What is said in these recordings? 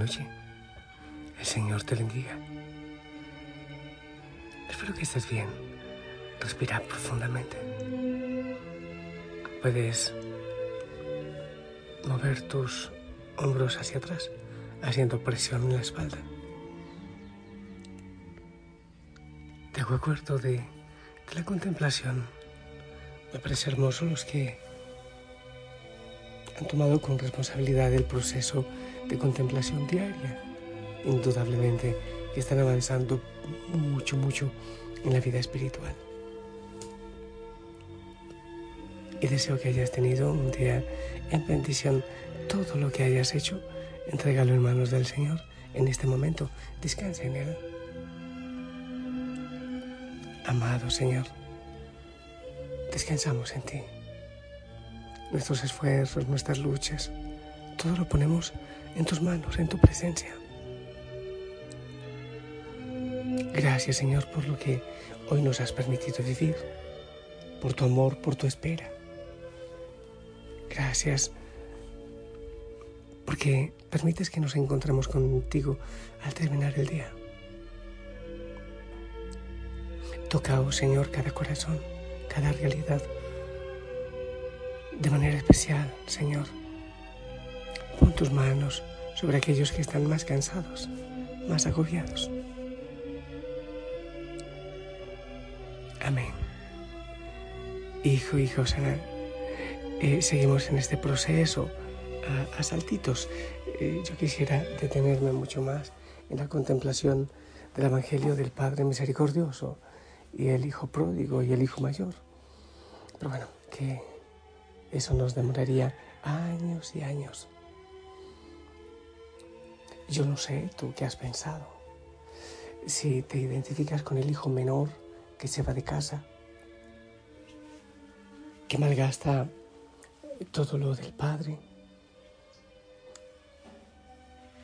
noche. El Señor te bendiga. Espero que estés bien. Respira profundamente. Puedes mover tus hombros hacia atrás, haciendo presión en la espalda. Te acuerdo de, de la contemplación. Me parece hermoso los que han tomado con responsabilidad el proceso de contemplación diaria. Indudablemente que están avanzando mucho, mucho en la vida espiritual. Y deseo que hayas tenido un día en bendición. Todo lo que hayas hecho, entrégalo en manos del Señor en este momento. Descansa en Él. Amado Señor, descansamos en ti. Nuestros esfuerzos, nuestras luchas, todo lo ponemos en tus manos, en tu presencia. Gracias Señor por lo que hoy nos has permitido vivir, por tu amor, por tu espera. Gracias porque permites que nos encontremos contigo al terminar el día. Toca, oh Señor, cada corazón, cada realidad, de manera especial, Señor. Pon tus manos sobre aquellos que están más cansados, más agobiados. Amén. Hijo, hijo, sana. Eh, seguimos en este proceso a, saltitos. Eh, yo quisiera detenerme mucho más en la contemplación del Evangelio del Padre Misericordioso y el hijo pródigo y el hijo mayor. Pero bueno, que eso nos demoraría años y años. Yo no sé tú qué has pensado. Si te identificas con el hijo menor que se va de casa, que malgasta todo lo del padre,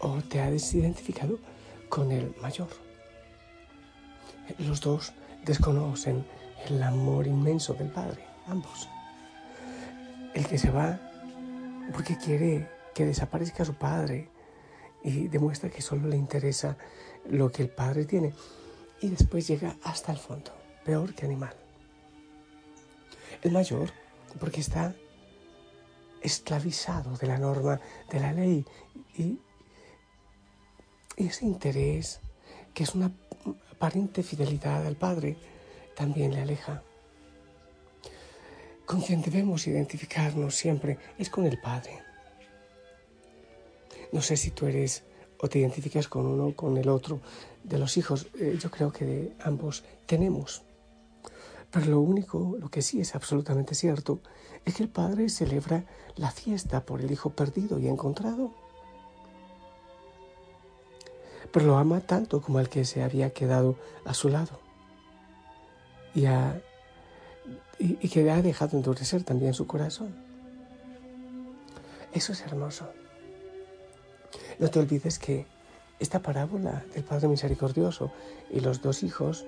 o te has identificado con el mayor. Los dos desconocen el amor inmenso del Padre, ambos. El que se va porque quiere que desaparezca su Padre y demuestra que solo le interesa lo que el Padre tiene y después llega hasta el fondo, peor que animal. El mayor porque está esclavizado de la norma, de la ley y, ese interés que es una aparente fidelidad al Padre también le aleja. Con quien debemos identificarnos siempre es con el Padre. No sé si tú eres o te identificas con uno o con el otro de los hijos. Eh, yo creo que de ambos tenemos. Pero lo único, lo que sí es absolutamente cierto, es que el Padre celebra la fiesta por el Hijo perdido y encontrado pero lo ama tanto como al que se había quedado a su lado y, y, que ha dejado endurecer también su corazón. Eso es hermoso. No te olvides que esta parábola del Padre Misericordioso y los dos hijos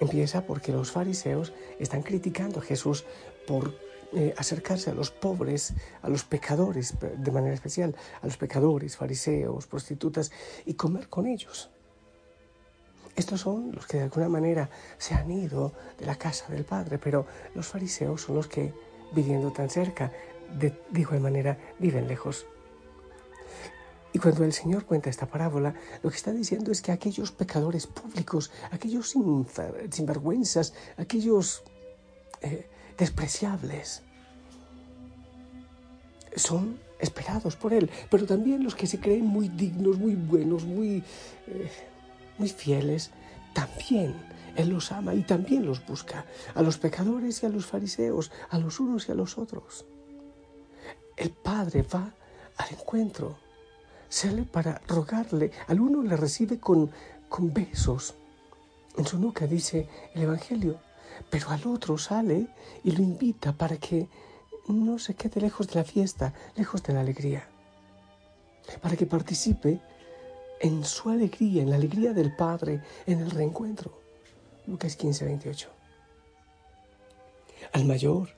empieza porque los fariseos están criticando a Jesús por eh, acercarse a los pobres, a los pecadores de manera especial, a los pecadores, fariseos, prostitutas y comer con ellos. Estos son los que de alguna manera se han ido de la casa del Padre, pero los fariseos son los que, viviendo tan cerca, de, de manera viven lejos. Y cuando el Señor cuenta esta parábola, lo que está diciendo es que aquellos pecadores públicos, aquellos sinvergüenzas, aquellos eh, despreciables. Son esperados por Él, pero también los que se creen muy dignos, muy buenos, muy, eh, muy fieles, también Él los ama y también los busca, a los pecadores y a los fariseos, a los unos y a los otros. El Padre va al encuentro, sale para rogarle, al uno le recibe con, con besos. En su nuca dice el Evangelio, pero al otro sale y lo invita para que no se quede lejos de la fiesta, lejos de la alegría, para que participe en su alegría, en la alegría del Padre, en el reencuentro. Lucas 15, 28. Al mayor,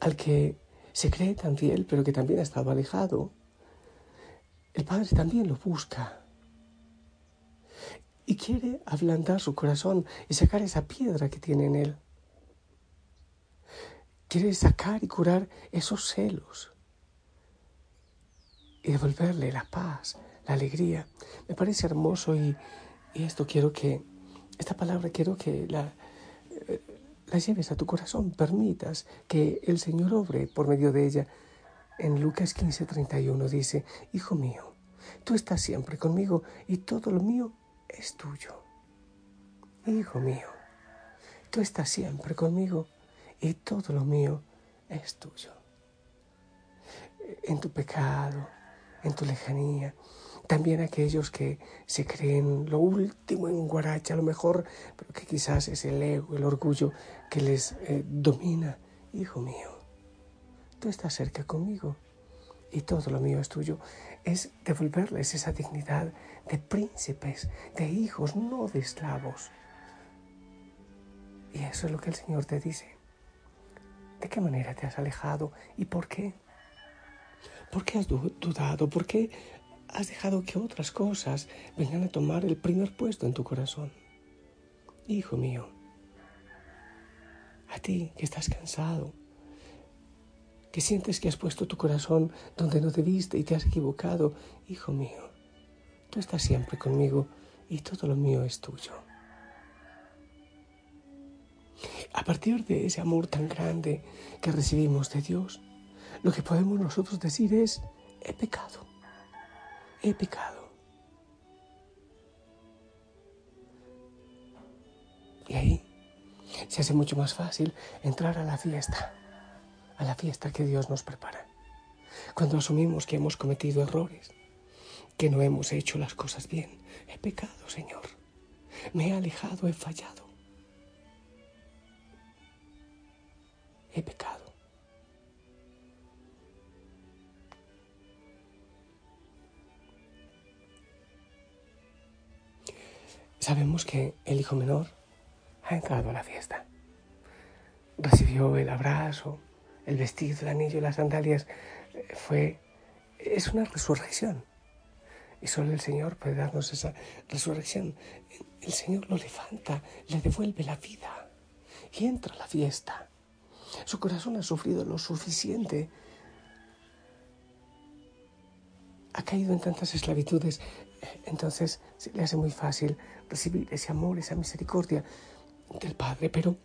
al que se cree tan fiel, pero que también ha estado alejado, el Padre también lo busca. Y quiere ablandar su corazón y sacar esa piedra que tiene en él. Quiere sacar y curar esos celos y devolverle la paz, la alegría. Me parece hermoso y, esto quiero que, esta palabra quiero que la, eh, la lleves a tu corazón, permitas que el Señor obre por medio de ella. En Lucas 15:31 dice, Hijo mío, tú estás siempre conmigo y todo lo mío es tuyo. Hijo mío, tú estás siempre conmigo y todo lo mío es tuyo. En tu pecado, en tu lejanía, también aquellos que se creen lo último en Guaracha, lo mejor, pero que quizás es el ego, el orgullo que les eh, domina. Hijo mío, tú estás cerca conmigo y todo lo mío es tuyo. Es devolverles esa dignidad de príncipes, de hijos, no de esclavos. Y eso es lo que el Señor te dice. ¿De qué manera te has alejado y por qué? ¿Por qué has dudado? ¿Por qué has dejado que otras cosas vengan a tomar el primer puesto en tu corazón. Hijo mío, a ti que estás cansado, que sientes que has puesto tu corazón donde no debiste y te has equivocado, hijo mío, tú estás siempre conmigo y todo lo mío es tuyo. A partir de ese amor tan grande que recibimos de Dios, lo que podemos nosotros decir es, he pecado he pecado. Y ahí se hace mucho más fácil entrar a la fiesta, a la fiesta que Dios nos prepara. Cuando asumimos que hemos cometido errores, que no hemos hecho las cosas bien, he pecado, Señor. Me he alejado, he fallado. He pecado. Sabemos que el hijo menor ha entrado a la fiesta. Recibió el abrazo, el vestido, el anillo, las sandalias. Fue, es una resurrección. Y solo el Señor puede darnos esa resurrección. El Señor lo levanta, le devuelve la vida y entra a la fiesta. Su corazón ha sufrido lo suficiente. Ha caído en tantas esclavitudes entonces le hace muy fácil recibir ese amor, esa misericordia del Padre, pero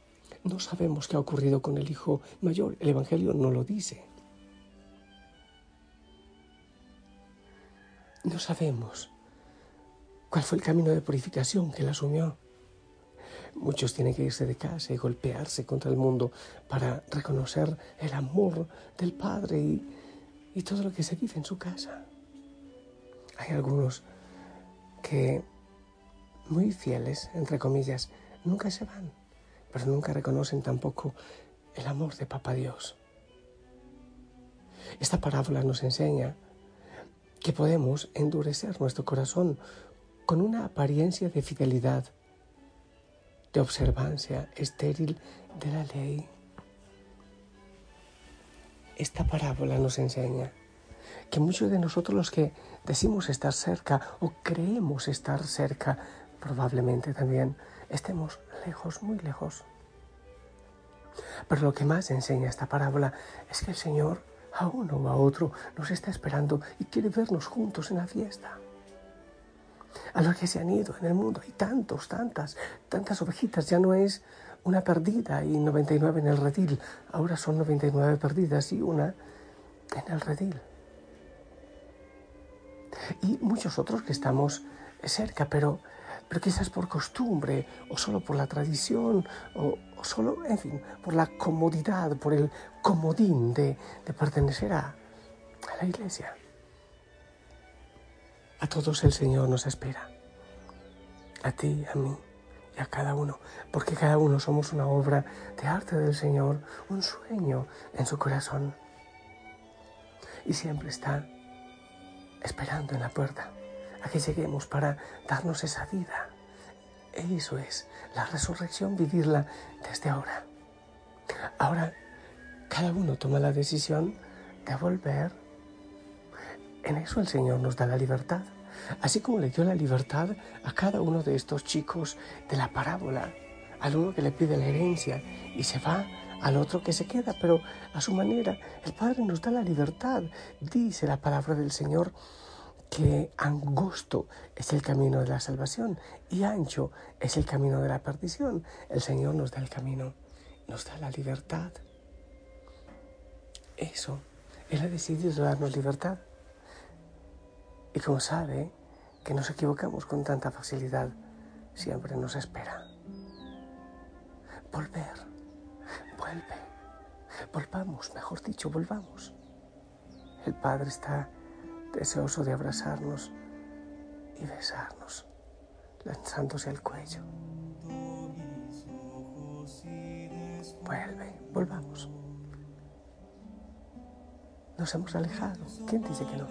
no sabemos qué ha ocurrido con el Hijo mayor. El Evangelio no lo dice. No sabemos cuál fue el camino de purificación que él asumió. Muchos tienen que irse de casa y golpearse contra el mundo para reconocer el amor del Padre y, y todo lo que se vive en su casa. Hay algunos que muy fieles, entre comillas, nunca se van, pero nunca reconocen tampoco el amor de Papa Dios. Esta parábola nos enseña que podemos endurecer nuestro corazón con una apariencia de fidelidad, de observancia estéril de la ley. Esta parábola nos enseña que muchos de nosotros los que decimos estar cerca o creemos estar cerca, probablemente también estemos lejos, muy lejos. Pero lo que más enseña esta parábola es que el Señor a uno o a otro nos está esperando y quiere vernos juntos en la fiesta. A los que se han ido en el mundo hay tantos, tantas, tantas ovejitas, ya no es una perdida y 99 en el redil, ahora son 99 perdidas y una en el redil y muchos otros que estamos cerca, pero, pero quizás por costumbre o solo por la tradición o, solo, en fin, por la comodidad, por el comodín de, pertenecer a, la iglesia. A todos el Señor nos espera, a ti, a mí y a cada uno, porque cada uno somos una obra de arte del Señor, un sueño en su corazón. Y siempre está esperando en la puerta a que lleguemos para darnos esa vida. Eso es la resurrección, vivirla desde ahora. Ahora, cada uno toma la decisión de volver En eso el Señor nos da la libertad, así como le dio la libertad a cada uno de estos chicos de la parábola, al uno que le pide la herencia y se va, al otro que se queda, pero a su manera. El Padre nos da la libertad, dice la palabra del Señor que angosto es el camino de la salvación y ancho es el camino de la perdición. El Señor nos da el camino, nos da la libertad. Eso, Él ha decidido darnos libertad. Y como sabe que nos equivocamos con tanta facilidad, siempre nos espera. Volver, vuelve, volvamos, mejor dicho, volvamos. El Padre está deseoso de abrazarnos y besarnos, lanzándose al cuello. Vuelve, volvamos. Nos hemos alejado. ¿Quién dice que no?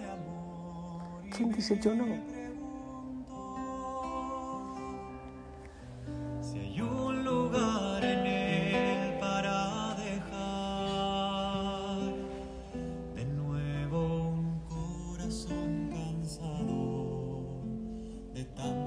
¿Quién dice yo no? 내 땀.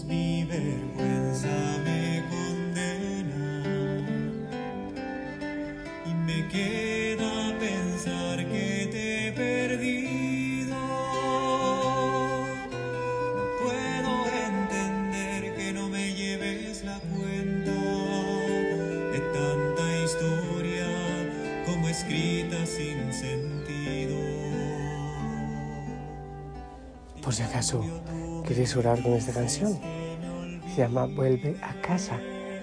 Mi vergüenza me condena y me queda pensar que te he perdido. No puedo entender que no me lleves la cuenta de tanta historia como escrita sin sentido. Por si acaso ¿Quieres orar con esta canción? Se llama Vuelve a casa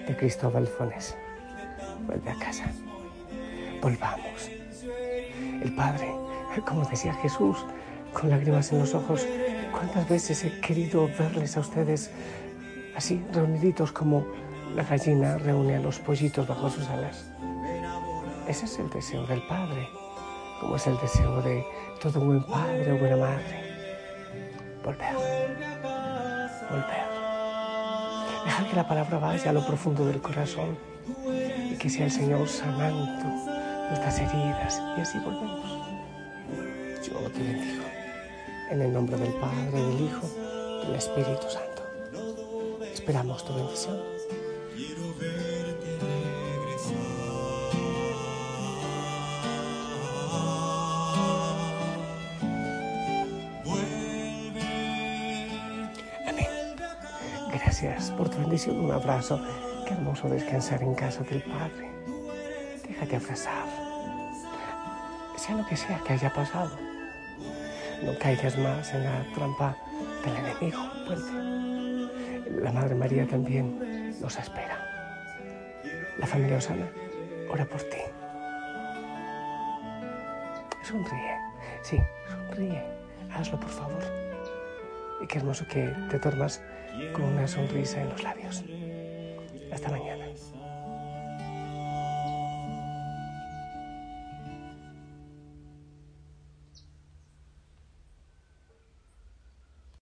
de Cristóbal Fones. Vuelve a casa. Volvamos. El Padre, como decía Jesús, con lágrimas en los ojos, ¿cuántas veces he querido verles a ustedes así, reuniditos como la gallina reúne a los pollitos bajo sus alas? Ese es el deseo del Padre, como es el deseo de todo buen padre o buena madre. Volver volver. Dejar que la palabra vaya a lo profundo del corazón y que sea el Señor sanando nuestras heridas y así volvemos. Yo te bendigo en el nombre del Padre, del Hijo, del Espíritu Santo. Esperamos tu bendición. Gracias por tu bendición, un abrazo. Qué hermoso descansar en casa del Padre. Déjate abrazar. Sea lo que sea que haya pasado. No caigas más en la trampa del enemigo. Vuelve. La Madre María también nos espera. La familia Osana ora por ti. Sonríe. Sí, sonríe. Hazlo, por favor. Y qué hermoso que te duermas con una sonrisa en los labios. Hasta mañana.